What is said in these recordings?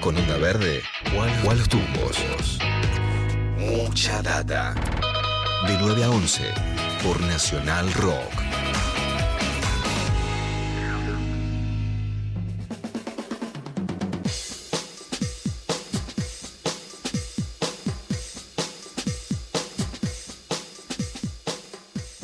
con onda verde o a los tumbos. Mucha data. De 9 a 11 por Nacional Rock.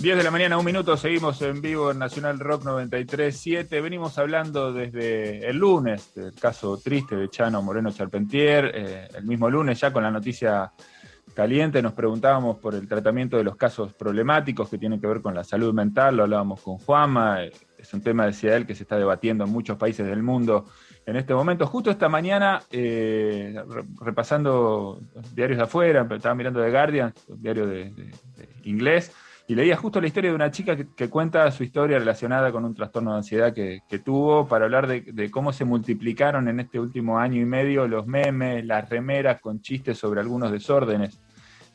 10 de la mañana, un minuto, seguimos en vivo en Nacional Rock 93.7. Venimos hablando desde el lunes del caso triste de Chano Moreno Charpentier. Eh, el mismo lunes, ya con la noticia caliente, nos preguntábamos por el tratamiento de los casos problemáticos que tienen que ver con la salud mental. Lo hablábamos con Juanma. Eh, es un tema, decía él, que se está debatiendo en muchos países del mundo en este momento. Justo esta mañana, eh, repasando diarios de afuera, estaba mirando The Guardian, diario de inglés y leía justo la historia de una chica que, cuenta su historia relacionada con un trastorno de ansiedad que, tuvo para hablar de, cómo se multiplicaron en este último año y medio los memes, las remeras con chistes sobre algunos desórdenes.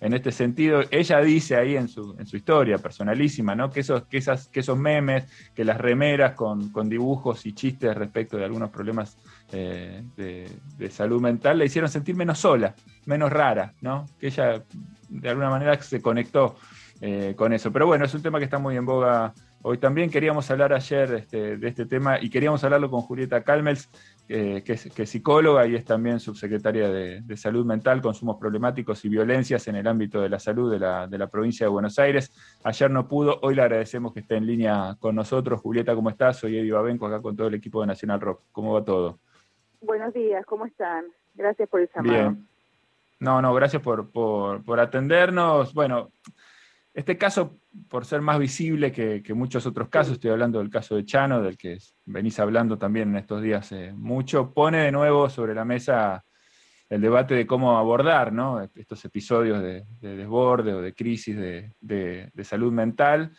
En este sentido, ella dice ahí en su, en su historia personalísima, ¿no? Que esos, que, esas, que esos memes, que las remeras con, dibujos y chistes respecto de algunos problemas eh, de, de, salud mental la hicieron sentir menos sola, menos rara, ¿no? Que ella de alguna manera se conectó eh, con eso. Pero bueno, es un tema que está muy en boga hoy también. Queríamos hablar ayer este, de este tema y queríamos hablarlo con Julieta Calmels, que, es, psicóloga y es también subsecretaria de, Salud Mental, Consumos Problemáticos y Violencias en el ámbito de la salud de la, provincia de Buenos Aires. Ayer no pudo, hoy le agradecemos que esté en línea con nosotros. Julieta, ¿cómo estás? Soy Eddie Babenco, acá con todo el equipo de Nacional Rock. ¿Cómo va todo? Buenos días, ¿cómo están? Gracias por el llamado. Bien. No, no, gracias por, por, por atendernos. Bueno, este caso, por ser más visible que, muchos otros casos, estoy hablando del caso de Chano, del que venís hablando también en estos días eh, mucho, pone de nuevo sobre la mesa el debate de cómo abordar estos episodios de, desborde o de crisis de, salud mental.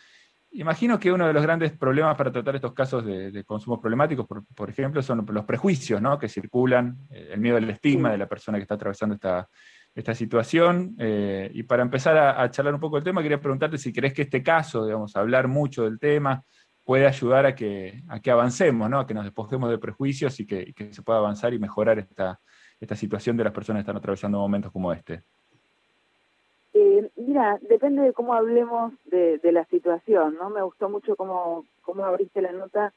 Imagino que uno de los grandes problemas para tratar estos casos de, consumos problemáticos, por, ejemplo, son los prejuicios que circulan, eh, el miedo al estigma de la persona que está atravesando esta, esta situación. Eh, y para empezar a, charlar un poco el tema, quería preguntarte si crees que este caso, digamos, hablar mucho del tema, puede ayudar a que, a que avancemos, ¿no? a que nos despojemos de prejuicios y que, se pueda avanzar y mejorar esta, esta situación de las personas que están atravesando momentos como este. Eh, mira, depende de cómo hablemos de, la situación, ¿no? Me gustó mucho cómo, cómo abriste la nota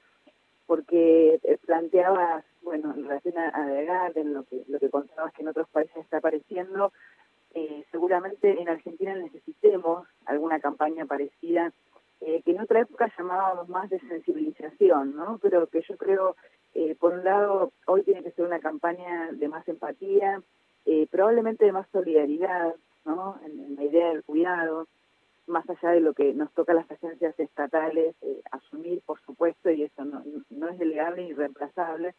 porque eh, planteabas, bueno, en relación a, a en lo que, lo que contabas que en otros países está apareciendo, eh, seguramente en Argentina necesitemos alguna campaña parecida, eh, que en otra época llamábamos más de sensibilización, ¿no? Pero que yo creo, por un lado, hoy tiene que ser una campaña de más empatía, probablemente de más solidaridad, ¿no? en la idea del cuidado, más allá de lo que nos toca a las agencias estatales eh, asumir, por supuesto, y eso no, es delegable ni reemplazable,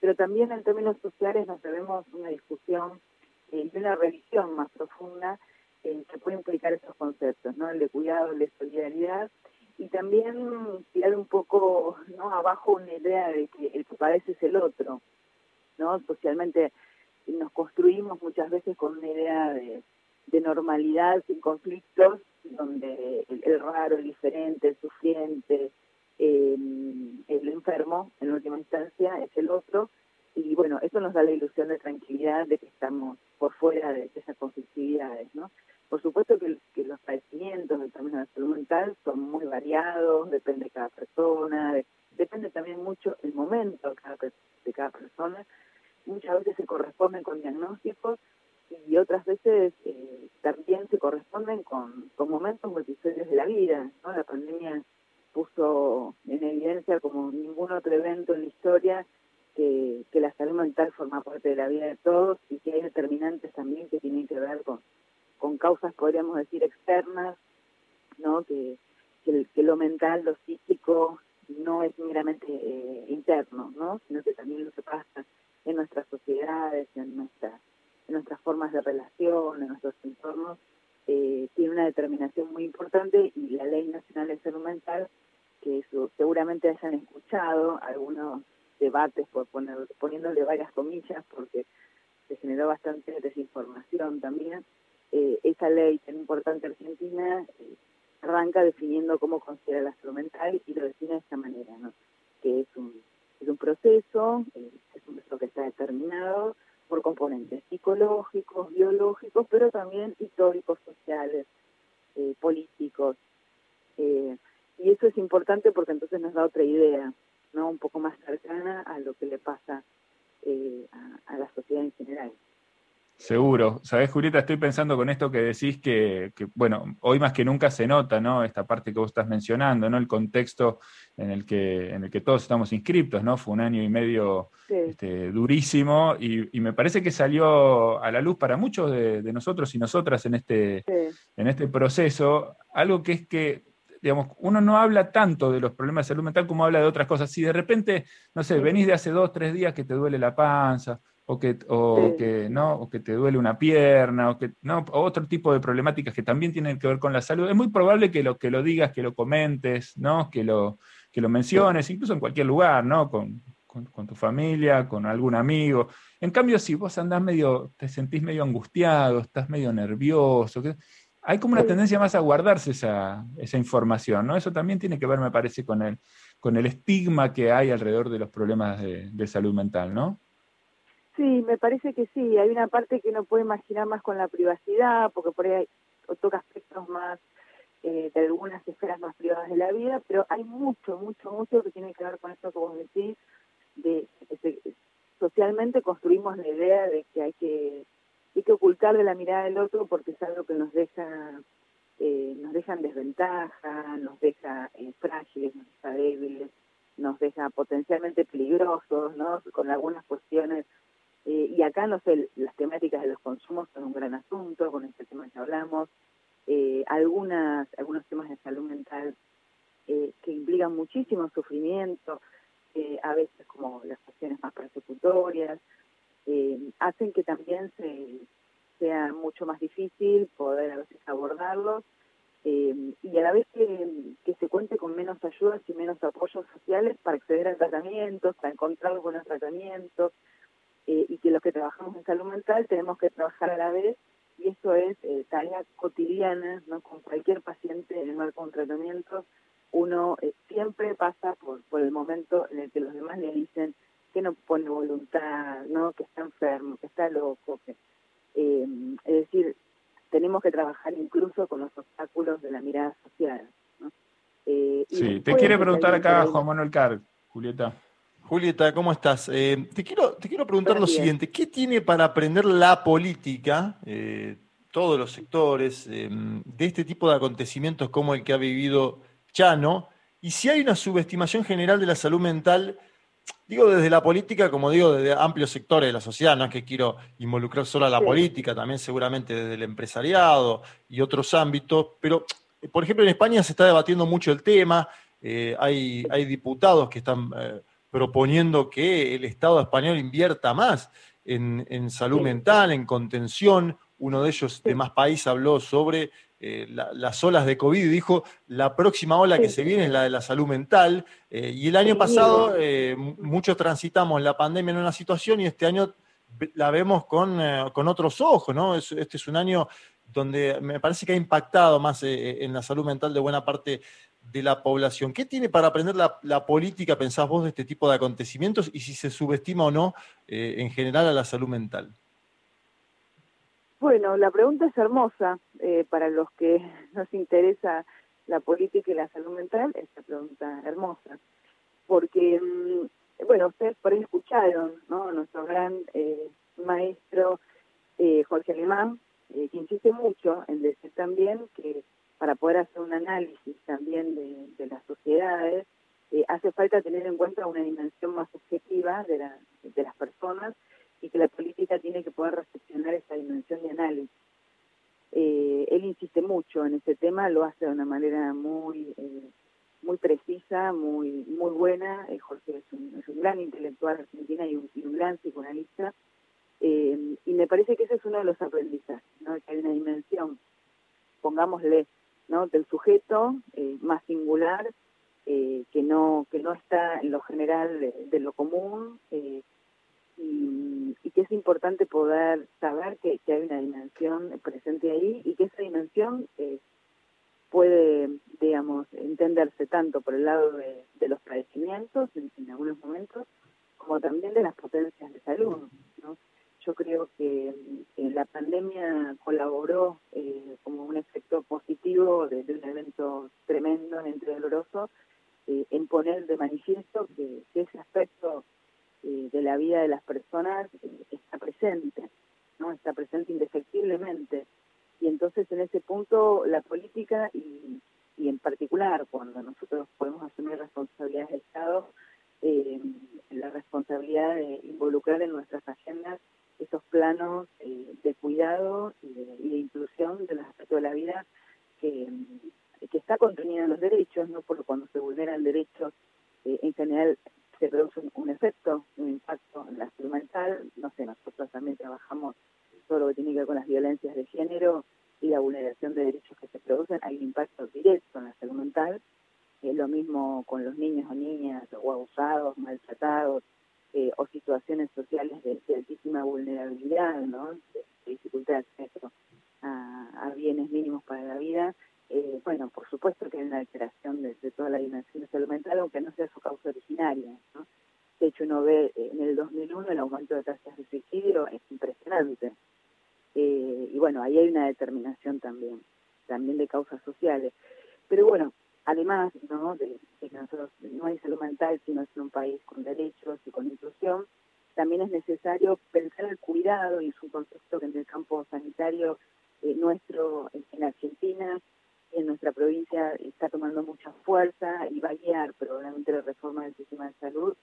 pero también en términos sociales nos debemos una discusión eh, y una revisión más profunda eh, que puede implicar esos conceptos, ¿no? El de cuidado, el de solidaridad, y también tirar un poco no abajo una idea de que el que padece es el otro, ¿no? Socialmente nos construimos muchas veces con una idea de, de normalidad sin conflictos donde el, raro, el diferente, el sufriente, el enfermo, en última instancia, es el otro. Y bueno, eso nos da la ilusión de tranquilidad de que estamos por fuera de, esas conflictividades, ¿no? Por supuesto que, los padecimientos del término de salud mental son muy variados, depende de cada persona, depende también mucho el momento de cada persona. Muchas veces se corresponden con diagnósticos y otras veces eh, también se corresponden con, con momentos o de la vida. ¿no? La pandemia puso en evidencia como ningún otro evento en la historia que, que la salud mental forma parte de la vida de todos y que hay determinantes también que tienen que ver con, con causas, podríamos decir, externas, ¿no? que, que, lo mental, lo psíquico, no es meramente eh, interno, ¿no? sino que también lo que pasa en nuestras sociedades, en nuestras en nuestras formas de relación, en nuestros entornos, eh, tiene una determinación muy importante y la Ley Nacional de Salud Mental, que seguramente hayan escuchado algunos debates, por poner, poniéndole varias comillas, porque se generó bastante desinformación también. Eh, esa ley tan importante argentina eh, arranca definiendo cómo considera la salud mental y lo define de esta manera, ¿no? que es un, es un proceso, es un proceso que está determinado, componentes psicológicos, biológicos, pero también históricos, sociales, eh, políticos. Eh, y eso es importante porque entonces nos da otra idea, ¿no? Un poco más cercana a lo que le pasa eh, a la sociedad en general. Seguro. Sabes, Julieta, estoy pensando con esto que decís que, bueno, hoy más que nunca se nota, ¿no? Esta parte que vos estás mencionando, ¿no? El contexto en el que, en el que todos estamos inscriptos, ¿no? Fue un año y medio este, durísimo y, me parece que salió a la luz para muchos de, nosotros y nosotras en este, en este proceso, algo que es que digamos, uno no habla tanto de los problemas de salud mental como habla de otras cosas. Si de repente, no sé, venís de hace dos, tres días que te duele la panza, o que, o que, ¿no? o que te duele una pierna, o que, ¿no? otro tipo de problemáticas que también tienen que ver con la salud, es muy probable que lo, que lo digas, que lo comentes, ¿no? que, lo, que lo menciones, incluso en cualquier lugar, ¿no? Con, con, tu familia, con algún amigo. En cambio, si vos andás medio, te sentís medio angustiado, estás medio nervioso, hay como una tendencia más a guardarse esa, esa, información, ¿no? Eso también tiene que ver, me parece, con el, con el estigma que hay alrededor de los problemas de, de salud mental, ¿no? Sí, me parece que sí. Hay una parte que no puede imaginar más con la privacidad, porque por ahí hay, toca aspectos más eh, de algunas esferas más privadas de la vida, pero hay mucho, mucho, mucho que tiene que ver con esto que vos decís, de que socialmente construimos la idea de que hay que hay que ocultar de la mirada del otro porque es algo que nos deja eh, nos deja en desventaja, nos deja eh, frágiles, nos deja débiles, nos deja potencialmente peligrosos, ¿no? Con algunas cuestiones eh, y acá, no sé, las temáticas de los consumos son un gran asunto, con este tema que hablamos. Eh, algunas, algunos temas de salud mental eh, que implican muchísimo sufrimiento, a veces como las cuestiones más persecutorias, hacen que también se, sea mucho más difícil poder a veces abordarlos y a la vez que, que, se cuente con menos ayudas y menos apoyos sociales para acceder a tratamientos, para encontrar buenos tratamientos, eh, y que los que trabajamos en salud mental tenemos que trabajar a la vez y eso es eh, tarea cotidiana, ¿no? Con cualquier paciente en el marco de un tratamiento, uno eh, siempre pasa por, por el momento en el que los demás le dicen que no pone voluntad, ¿no? Que está enfermo, que está loco, que, eh, es decir, tenemos que trabajar incluso con los obstáculos de la mirada social, ¿no? sí, te quiere preguntar acá Juan Manuel Carr, Julieta. Julieta, ¿cómo estás? Eh, te, quiero, te quiero preguntar lo siguiente, ¿qué tiene para aprender la política, eh, todos los sectores, eh, de este tipo de acontecimientos como el que ha vivido Chano? Y si hay una subestimación general de la salud mental, digo desde la política, como digo, desde amplios sectores de la sociedad, no es que quiero involucrar solo a la política, también seguramente desde el empresariado y otros ámbitos, pero por ejemplo en España se está debatiendo mucho el tema, hay, hay diputados que están proponiendo que el Estado español invierta más en, salud mental, en contención. Uno de ellos de más país habló sobre eh, las olas de COVID y dijo la próxima ola que se viene es la de la salud mental. Eh, y el año pasado eh, muchos transitamos la pandemia en una situación y este año la vemos con, con otros ojos, ¿no? Este es un año donde me parece que ha impactado más en la salud mental de buena parte de la población. ¿Qué tiene para aprender la, política, pensás vos, de este tipo de acontecimientos y si se subestima o no eh, en general a la salud mental? Bueno, la pregunta es hermosa eh, para los que nos interesa la política y la salud mental, es una pregunta hermosa, porque, mm, bueno, ustedes por ahí escucharon, ¿no? Nuestro gran eh, maestro Jorge Alemán, que insiste mucho en decir también que para poder hacer un análisis también de, las sociedades, eh, hace falta tener en cuenta una dimensión más objetiva de, las personas y que la política tiene que poder recepcionar esa dimensión de análisis. Eh, él insiste mucho en ese tema, lo hace de una manera muy eh, muy precisa, muy muy buena. Jorge es un, gran intelectual argentino y un, gran psicoanalista. y me parece que ese es uno de los aprendizajes, ¿no? que hay una dimensión, pongámosle, ¿no? del sujeto eh, más singular eh, que no que no está en lo general de, lo común eh, y, que es importante poder saber que, hay una dimensión presente ahí y que esa dimensión puede digamos entenderse tanto por el lado de, los padecimientos en, algunos momentos como también de las potencias de salud ¿no? Yo creo que la pandemia colaboró eh, como un efecto positivo de, un evento tremendo, doloroso, eh, en poner de manifiesto que, ese aspecto eh, de la vida de las personas está presente, no está presente indefectiblemente. Y entonces en ese punto la política y, en particular cuando nosotros podemos asumir responsabilidades de Estado, la responsabilidad de involucrar en nuestras agendas esos planos eh, de cuidado y de, inclusión de los aspectos de la vida que, que está contenida en los derechos, no porque cuando se vulneran derechos eh, en general se produce un, efecto, un impacto en la salud mental. No sé, nosotros también trabajamos todo lo que tiene que ver con las violencias de género y la vulneración de derechos que se producen. Hay un impacto directo en la salud mental es lo mismo con los niños o niñas o abusados, maltratados, eh, o situaciones sociales de, altísima vulnerabilidad, ¿no? de, dificultad de acceso a, bienes mínimos para la vida. Eh, bueno, por supuesto que hay una alteración de, toda la dimensión de salud mental, aunque no sea su causa originaria. ¿no? De hecho, uno ve eh, en el 2001 el aumento de tasas de suicidio es impresionante. y bueno, ahí hay una determinación también, también de causas sociales. Pero bueno, además ¿no? De, que nosotros no hay salud mental, sino es un país con derechos y con inclusión, también es necesario pensar el cuidado y su contexto que en el campo sanitario eh, nuestro en Argentina en nuestra provincia está tomando mucha fuerza y va a guiar probablemente la reforma del sistema de salud.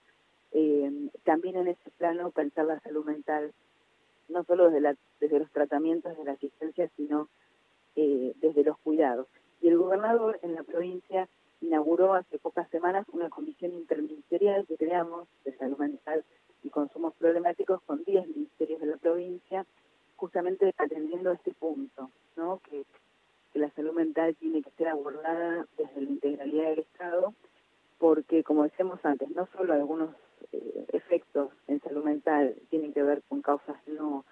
Eh, también en ese plano pensar la salud mental, no solo desde, desde los tratamientos de la asistencia, sino eh, desde los cuidados. Y el gobernador en la provincia inauguró hace pocas semanas una comisión interministerial que creamos de salud mental y consumos problemáticos con 10 ministerios de la provincia, justamente atendiendo a este punto, ¿no? que, la salud mental tiene que ser abordada desde la integralidad del Estado, porque como decíamos antes, no solo algunos eh, efectos en salud mental tienen que ver con causas no,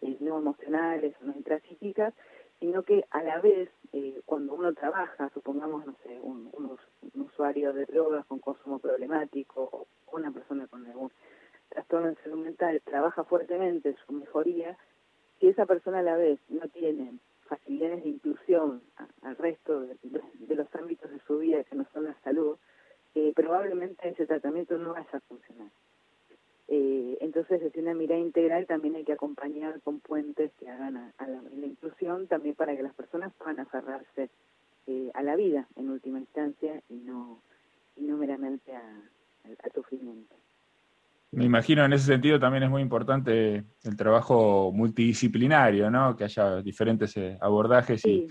eh, no emocionales o no intrapsíquicas, sino que a la vez, eh, cuando uno trabaja, supongamos, no sé, un, usuario de drogas con consumo problemático o una persona con algún trastorno en salud mental, trabaja fuertemente en su mejoría, si esa persona a la vez no tiene facilidades de inclusión al resto de, los ámbitos de su vida que no son la salud, eh, probablemente ese tratamiento no vaya a funcionar. Entonces, desde una mirada integral también hay que acompañar con puentes que hagan a, la, inclusión, también para que las personas puedan aferrarse eh, a la vida en última instancia y no, y no meramente al sufrimiento. Me imagino en ese sentido también es muy importante el trabajo multidisciplinario, ¿no? que haya diferentes eh, abordajes y,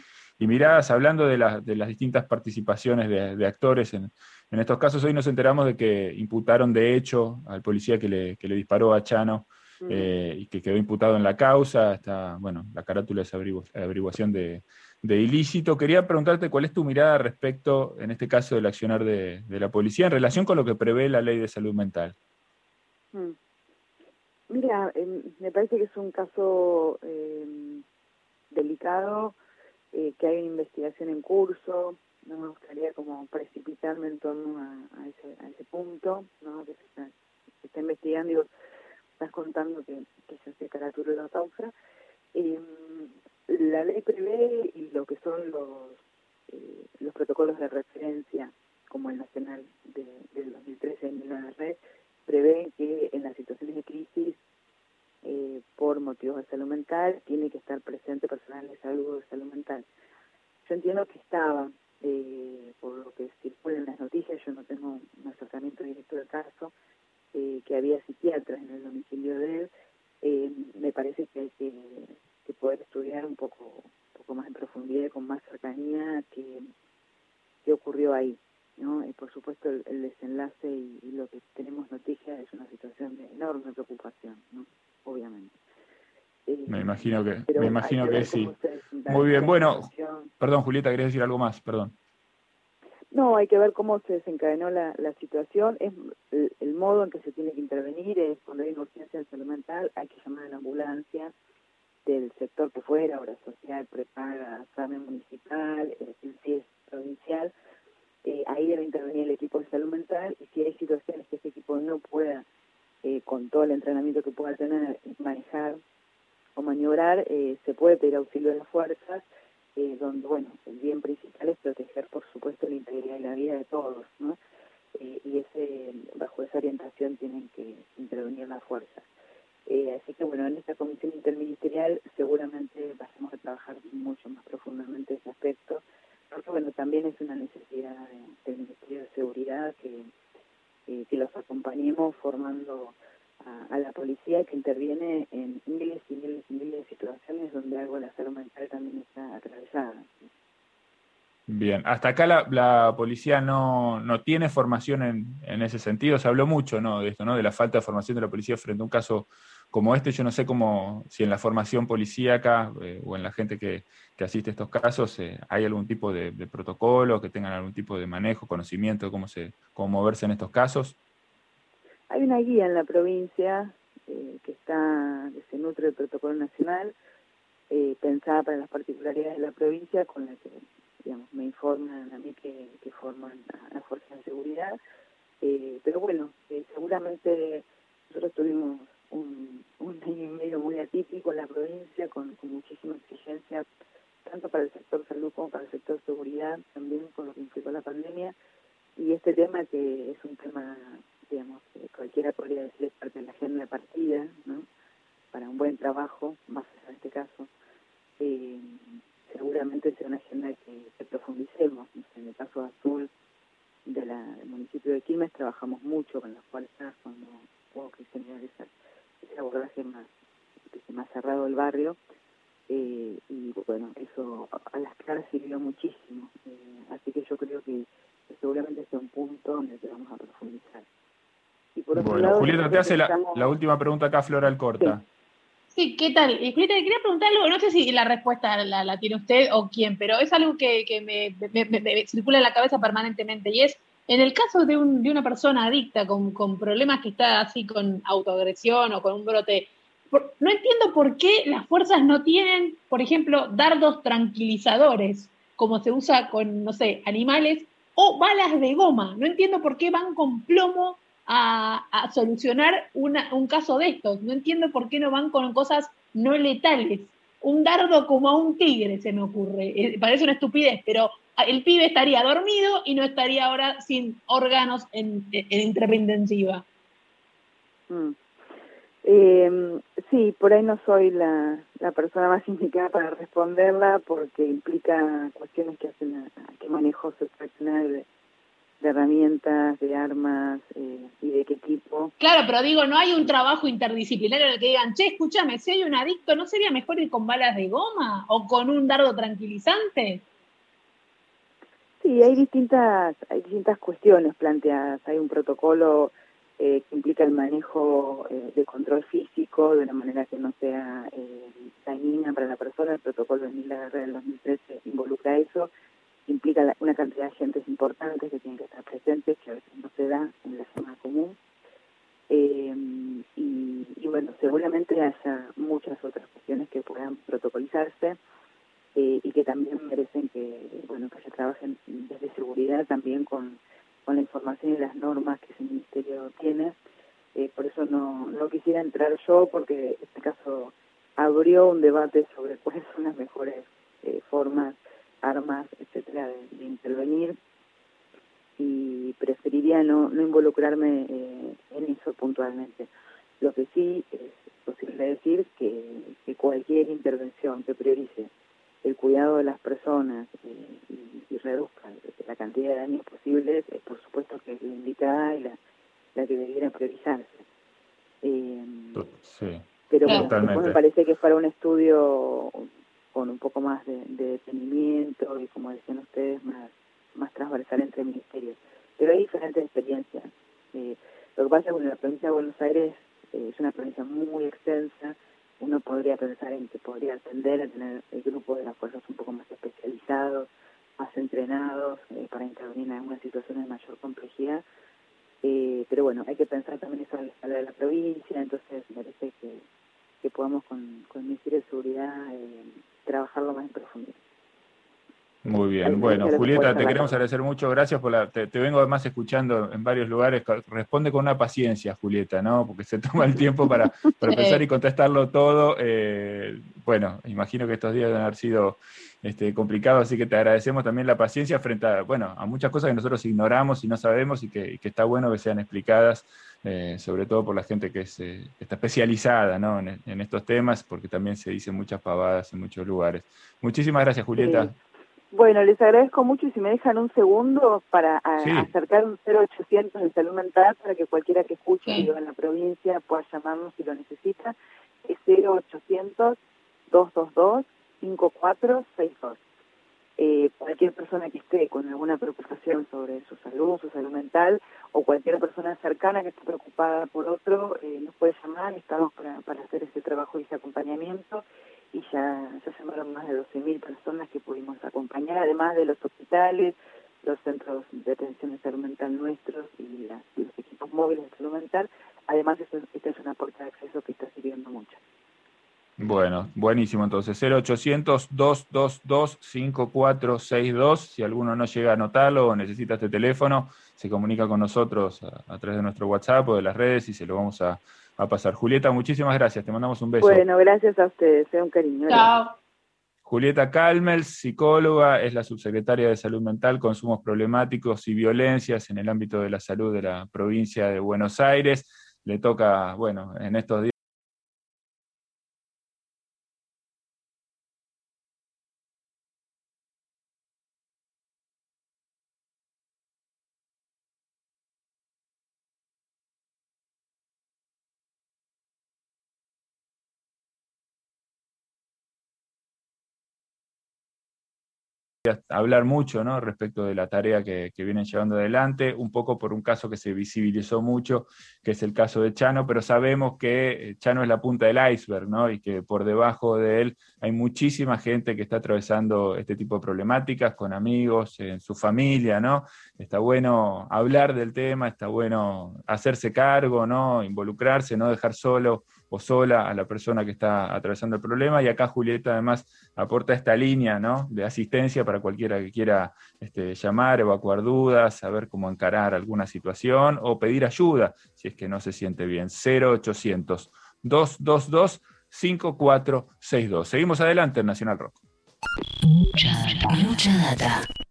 miradas, hablando de, de, las distintas participaciones de, actores en, en, estos casos. Hoy nos enteramos de que imputaron de hecho al policía que le, que le disparó a Chano eh, y que quedó imputado en la causa, está, bueno, la carátula es averiguación de, ilícito. Quería preguntarte cuál es tu mirada respecto, en este caso, del accionar de, la policía en relación con lo que prevé la ley de salud mental. Mm. Mira, em, me parece que es un caso em, delicado, eh, que hay una investigación en curso, no me gustaría como precipitarme en torno a, ese, a ese punto, ¿no? que se está, investigando, digo, estás contando que, se hace caratura de la causa. Em, la ley prevé y lo que son los, eh, los protocolos de referencia, como el nacional de, del 2013 en la red, prevé que en las situaciones de crisis eh, por motivos de salud mental tiene que estar presente personal de salud o de salud mental. Yo entiendo que estaba, eh, por lo que circulan las noticias, yo no tengo un acercamiento directo del caso, eh, que había psiquiatras en el domicilio de él, eh, me parece que hay que, poder estudiar un poco, poco más en profundidad y con más cercanía qué, qué ocurrió ahí. ¿no? Y por supuesto el, desenlace y, lo que tenemos noticia es una situación de enorme preocupación, ¿no? obviamente. me imagino que, me imagino que, sí. Muy bien, bueno, perdón Julieta, ¿querés decir algo más? Perdón. No, hay que ver cómo se desencadenó la, la situación, es el, modo en que se tiene que intervenir, es cuando hay una urgencia en salud mental, hay que llamar a la ambulancia del sector que fuera, obra social, prepaga, examen municipal, el CIES provincial, eh, ahí debe intervenir el equipo de salud mental y si hay situaciones que ese equipo no pueda eh, con todo el entrenamiento que pueda tener, manejar maniobrar, eh, se puede pedir auxilio de las fuerzas, eh, donde, bueno, el bien principal es proteger, por supuesto, la integridad y la vida de todos, ¿no? y ese, bajo esa orientación tienen que intervenir las fuerzas. así que, bueno, en esta comisión interministerial seguramente pasemos a trabajar mucho más profundamente ese aspecto, porque, bueno, también es una necesidad del Ministerio de Seguridad que eh, que los acompañemos formando a, la policía que interviene en miles y miles y miles de situaciones donde algo de la salud mental también está atravesada. Bien, hasta acá la, la policía no, no, tiene formación en, en, ese sentido. Se habló mucho ¿no? de esto, ¿no? de la falta de formación de la policía frente a un caso como este, yo no sé cómo, si en la formación policíaca eh, o en la gente que, asiste a estos casos eh, hay algún tipo de, protocolo, que tengan algún tipo de manejo, conocimiento de cómo, se, cómo moverse en estos casos. Hay una guía en la provincia eh, que está, que se nutre del protocolo nacional, pensada para las particularidades de la provincia, con la que digamos, me informan a mí que, forman a la fuerza de seguridad. pero bueno, seguramente nosotros tuvimos un, un año y medio muy atípico en la provincia, con, muchísima exigencia, tanto para el sector salud como para el sector seguridad, también con lo que implicó la pandemia. Y este tema que es un tema, digamos, cualquiera podría decir es parte de la agenda de partida, ¿no? Para un buen trabajo, más en este caso, eh, seguramente sea una agenda que, profundicemos. En el caso Azul, de la, del municipio de Quilmes, trabajamos mucho con las fuerzas cuando hubo que generar esa ese abordaje más, cerrado del barrio. Eh, y bueno, eso a las claras sirvió muchísimo. Eh, así que yo creo que, seguramente sea un punto donde vamos a profundizar. Bueno, Julieta, te hace la, última pregunta acá, Flora Alcorta. Sí. ¿qué tal? Eh, Julieta, quería preguntar algo, no sé si la respuesta la, tiene usted o quién, pero es algo que, que me, me, circula en la cabeza permanentemente y es, en el caso de, un, de una persona adicta con, con, problemas que está así con autoagresión o con un brote, no entiendo por qué las fuerzas no tienen, por ejemplo, dardos tranquilizadores, como se usa con, no sé, animales, o balas de goma. No entiendo por qué van con plomo a, a solucionar una, un caso de estos. No entiendo por qué no van con cosas no letales. Un dardo como a un tigre se me ocurre. Eh, parece una estupidez, pero el pibe estaría dormido y no estaría ahora sin órganos en, en intensiva. Mm. Eh, sí, por ahí no soy la, la, persona más indicada para responderla porque implica cuestiones que hacen a, qué manejo se de, herramientas, de armas eh, y de qué tipo. Claro, pero digo, no hay un trabajo interdisciplinario en el que digan, che, escúchame, si hay un adicto, ¿no sería mejor ir con balas de goma o con un dardo tranquilizante? Sí, hay distintas, hay distintas cuestiones planteadas. Hay un protocolo eh, que implica el manejo eh, de control físico de una manera que no sea eh, dañina para la persona. El protocolo de Mila del 2013 involucra eso. Implica una cantidad de agentes importantes que tienen que estar presentes, que a veces no se da en la zona común. Eh, y, y bueno, seguramente haya muchas otras cuestiones que puedan protocolizarse eh, y que también merecen que, bueno, que se trabajen desde seguridad también con, con la información y las normas que ese ministerio tiene. Eh, por eso no, no quisiera entrar yo porque este caso abrió un debate sobre cuáles son las mejores formas, armas, etcétera, de, intervenir y preferiría no, no involucrarme en eso puntualmente. Lo que sí es posible decir que, que cualquier intervención que priorice el cuidado de las personas y, y, reduzca la cantidad de daños posibles, eh, por supuesto que es la indicada y la, la que debiera priorizarse. Eh, sí, pero me parece que fuera un estudio con un poco más de, detenimiento y, como decían ustedes, más, más transversal entre ministerios. Pero hay diferentes experiencias. Eh, lo que pasa es que la provincia de Buenos Aires eh, es una provincia muy extensa, uno podría pensar en que podría atender a tener el grupo de las fuerzas un poco más especializados, más entrenados eh, para intervenir en algunas situaciones de mayor complejidad. Eh, pero bueno, hay que pensar también eso a la escala de la provincia, entonces me parece que, que podamos con, con el Ministerio de Seguridad eh, trabajarlo más en profundidad. Muy bien, bueno, Julieta, te queremos agradecer mucho, gracias por la, te, vengo además escuchando en varios lugares, responde con una paciencia, Julieta, ¿no? Porque se toma el tiempo para, para pensar y contestarlo todo. Eh, bueno, imagino que estos días deben haber sido este, complicados, así que te agradecemos también la paciencia frente a, bueno, a muchas cosas que nosotros ignoramos y no sabemos y que, está bueno que sean explicadas, eh, sobre todo por la gente que, eh, está especializada ¿no? en, estos temas, porque también se dicen muchas pavadas en muchos lugares. Muchísimas gracias, Julieta. Bueno, les agradezco mucho y si me dejan un segundo para acercar un 0800 de salud mental para que cualquiera que escuche en la provincia pueda llamarnos si lo necesita. Es 0800 222 5462. Eh, cualquier persona que esté con alguna preocupación sobre su salud, su salud mental, o cualquier persona cercana que esté preocupada por otro, eh, nos puede llamar, estamos para, hacer ese trabajo y ese acompañamiento y ya, ya llamaron más de 12.000 personas que pudimos acompañar, además de los hospitales, los centros de atención de salud mental nuestros y, los equipos móviles de salud mental. Además, esta es una puerta de acceso que está sirviendo mucho. Bueno, buenísimo. Entonces, 0800-222-5462. Si alguno no llega a anotarlo o necesita este teléfono, se comunica con nosotros a, a través de nuestro WhatsApp o de las redes y se lo vamos a, a pasar. Julieta, muchísimas gracias, te mandamos un beso. Bueno, gracias a ustedes, sea un cariño. Chao. Julieta Calmels, psicóloga, es la subsecretaria de Salud Mental, Consumos Problemáticos y Violencias en el ámbito de la salud de la provincia de Buenos Aires. Le toca, bueno, en estos días hablar mucho ¿no? respecto de la tarea que, vienen llevando adelante, un poco por un caso que se visibilizó mucho, que es el caso de Chano, pero sabemos que eh, Chano es la punta del iceberg, ¿no? y que por debajo de él hay muchísima gente que está atravesando este tipo de problemáticas con amigos, en su familia, ¿no? Está bueno hablar del tema, está bueno hacerse cargo, ¿no? involucrarse, no dejar solo o sola a la persona que está atravesando el problema. Y acá Julieta además aporta esta línea ¿no? de asistencia para cualquiera que quiera este, llamar, evacuar dudas, saber cómo encarar alguna situación o pedir ayuda si es que no se siente bien. 0800 222 5462. Seguimos adelante en Nacional Rock.